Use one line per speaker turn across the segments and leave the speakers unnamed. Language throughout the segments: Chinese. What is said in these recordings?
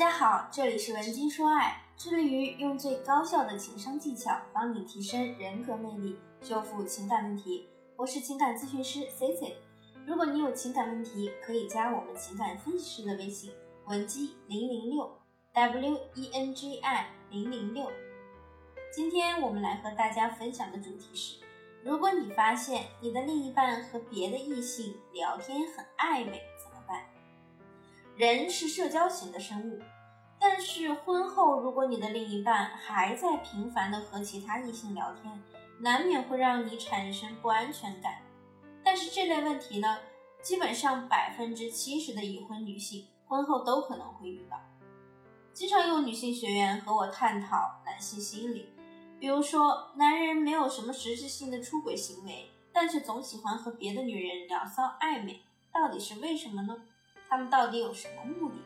大家好，这里是文姬说爱，致力于用最高效的情商技巧帮你提升人格魅力，修复情感问题。我是情感咨询师 C C。如果你有情感问题，可以加我们情感分析师的微信文姬零零六 W E N G I 零零六。今天我们来和大家分享的主题是：如果你发现你的另一半和别的异性聊天很暧昧，人是社交型的生物，但是婚后如果你的另一半还在频繁的和其他异性聊天，难免会让你产生不安全感。但是这类问题呢，基本上百分之七十的已婚女性婚后都可能会遇到。经常有女性学员和我探讨男性心理，比如说男人没有什么实质性的出轨行为，但是总喜欢和别的女人聊骚暧昧，到底是为什么呢？他们到底有什么目的？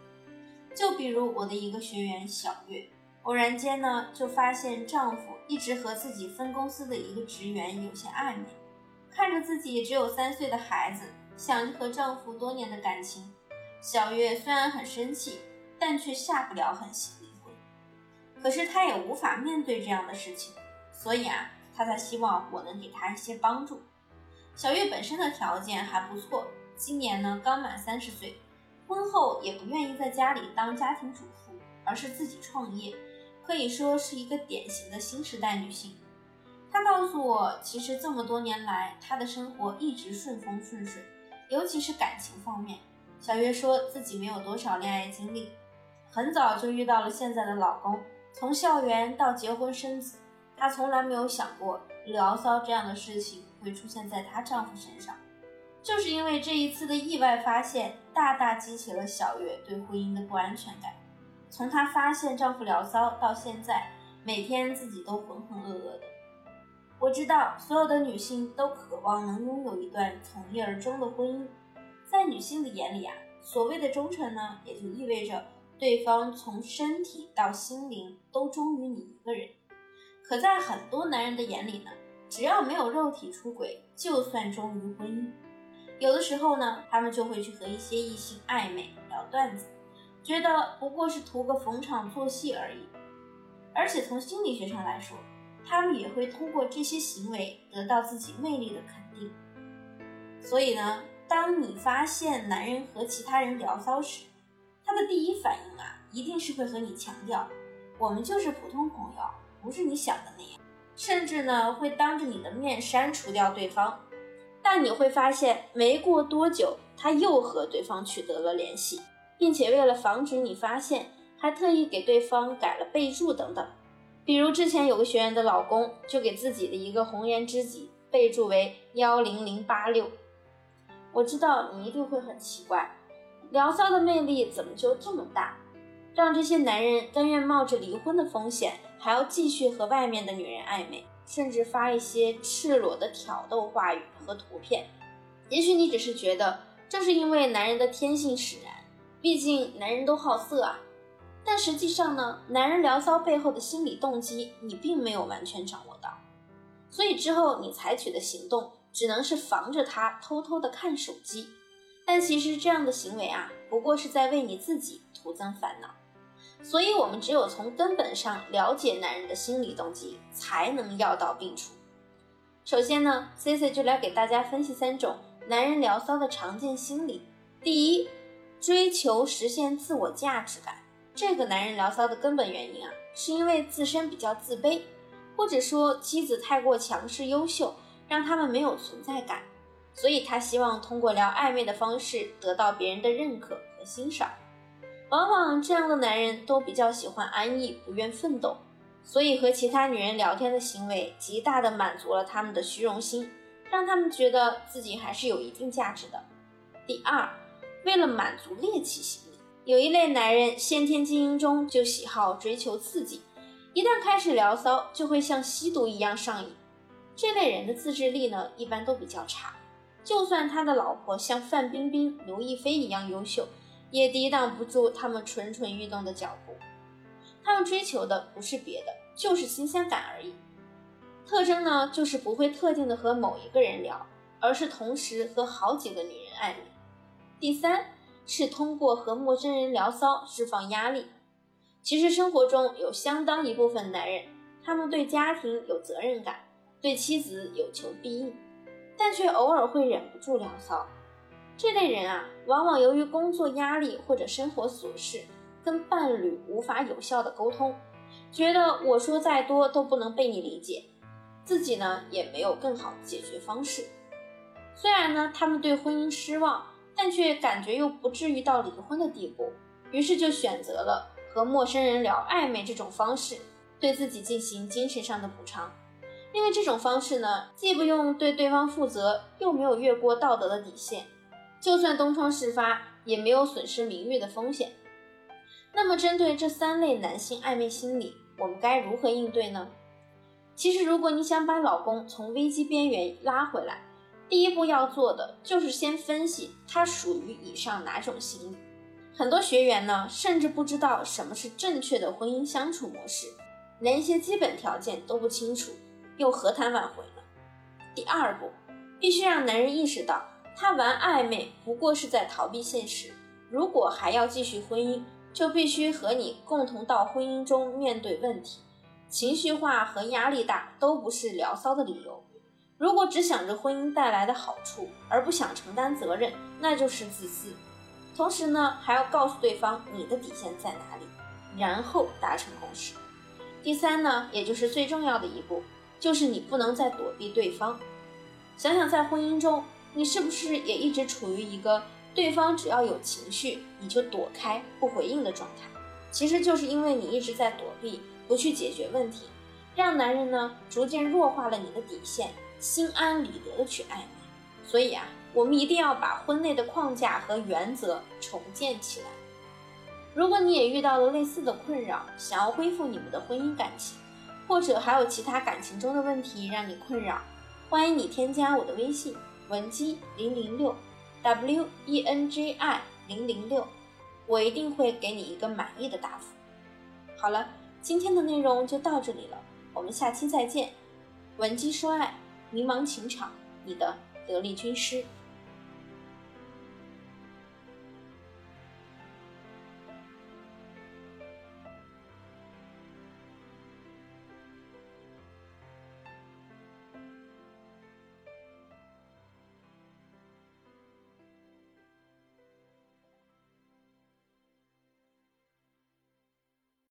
就比如我的一个学员小月，偶然间呢就发现丈夫一直和自己分公司的一个职员有些暧昧，看着自己只有三岁的孩子，想着和丈夫多年的感情，小月虽然很生气，但却下不了狠心离婚。可是她也无法面对这样的事情，所以啊，她才希望我能给她一些帮助。小月本身的条件还不错，今年呢刚满三十岁。婚后也不愿意在家里当家庭主妇，而是自己创业，可以说是一个典型的新时代女性。她告诉我，其实这么多年来，她的生活一直顺风顺水，尤其是感情方面。小月说自己没有多少恋爱经历，很早就遇到了现在的老公，从校园到结婚生子，她从来没有想过聊骚这样的事情会出现在她丈夫身上。就是因为这一次的意外发现，大大激起了小月对婚姻的不安全感。从她发现丈夫聊骚到现在，每天自己都浑浑噩噩的。我知道所有的女性都渴望能拥有一段从一而终的婚姻，在女性的眼里啊，所谓的忠诚呢，也就意味着对方从身体到心灵都忠于你一个人。可在很多男人的眼里呢，只要没有肉体出轨，就算忠于婚姻。有的时候呢，他们就会去和一些异性暧昧聊段子，觉得不过是图个逢场作戏而已。而且从心理学上来说，他们也会通过这些行为得到自己魅力的肯定。所以呢，当你发现男人和其他人聊骚时，他的第一反应啊，一定是会和你强调，我们就是普通朋友，不是你想的那样，甚至呢，会当着你的面删除掉对方。但你会发现，没过多久，他又和对方取得了联系，并且为了防止你发现，还特意给对方改了备注等等。比如之前有个学员的老公，就给自己的一个红颜知己备注为幺零零八六。我知道你一定会很奇怪，聊骚的魅力怎么就这么大，让这些男人甘愿冒着离婚的风险，还要继续和外面的女人暧昧？甚至发一些赤裸的挑逗话语和图片，也许你只是觉得这是因为男人的天性使然，毕竟男人都好色啊。但实际上呢，男人聊骚背后的心理动机你并没有完全掌握到，所以之后你采取的行动只能是防着他偷偷的看手机。但其实这样的行为啊，不过是在为你自己徒增烦恼。所以，我们只有从根本上了解男人的心理动机，才能药到病除。首先呢，Cici 就来给大家分析三种男人聊骚的常见心理。第一，追求实现自我价值感。这个男人聊骚的根本原因啊，是因为自身比较自卑，或者说妻子太过强势优秀，让他们没有存在感，所以他希望通过聊暧昧的方式得到别人的认可和欣赏。往往这样的男人都比较喜欢安逸，不愿奋斗，所以和其他女人聊天的行为极大的满足了他们的虚荣心，让他们觉得自己还是有一定价值的。第二，为了满足猎奇心理，有一类男人先天基因中就喜好追求刺激，一旦开始聊骚，就会像吸毒一样上瘾。这类人的自制力呢，一般都比较差，就算他的老婆像范冰冰、刘亦菲一样优秀。也抵挡不住他们蠢蠢欲动的脚步。他们追求的不是别的，就是新鲜感而已。特征呢，就是不会特定的和某一个人聊，而是同时和好几个女人暧昧。第三是通过和陌生人聊骚释放压力。其实生活中有相当一部分男人，他们对家庭有责任感，对妻子有求必应，但却偶尔会忍不住聊骚。这类人啊，往往由于工作压力或者生活琐事，跟伴侣无法有效的沟通，觉得我说再多都不能被你理解，自己呢也没有更好的解决方式。虽然呢他们对婚姻失望，但却感觉又不至于到离婚的地步，于是就选择了和陌生人聊暧昧这种方式，对自己进行精神上的补偿。因为这种方式呢，既不用对对方负责，又没有越过道德的底线。就算东窗事发，也没有损失名誉的风险。那么，针对这三类男性暧昧心理，我们该如何应对呢？其实，如果你想把老公从危机边缘拉回来，第一步要做的就是先分析他属于以上哪种心理。很多学员呢，甚至不知道什么是正确的婚姻相处模式，连一些基本条件都不清楚，又何谈挽回呢？第二步，必须让男人意识到。他玩暧昧不过是在逃避现实，如果还要继续婚姻，就必须和你共同到婚姻中面对问题。情绪化和压力大都不是聊骚的理由。如果只想着婚姻带来的好处，而不想承担责任，那就是自私。同时呢，还要告诉对方你的底线在哪里，然后达成共识。第三呢，也就是最重要的一步，就是你不能再躲避对方。想想在婚姻中。你是不是也一直处于一个对方只要有情绪你就躲开不回应的状态？其实就是因为你一直在躲避，不去解决问题，让男人呢逐渐弱化了你的底线，心安理得的去爱你。所以啊，我们一定要把婚内的框架和原则重建起来。如果你也遇到了类似的困扰，想要恢复你们的婚姻感情，或者还有其他感情中的问题让你困扰，欢迎你添加我的微信。文姬零零六，W E N J I 零零六，我一定会给你一个满意的答复。好了，今天的内容就到这里了，我们下期再见。文姬说爱，迷茫情场，你的得力军师。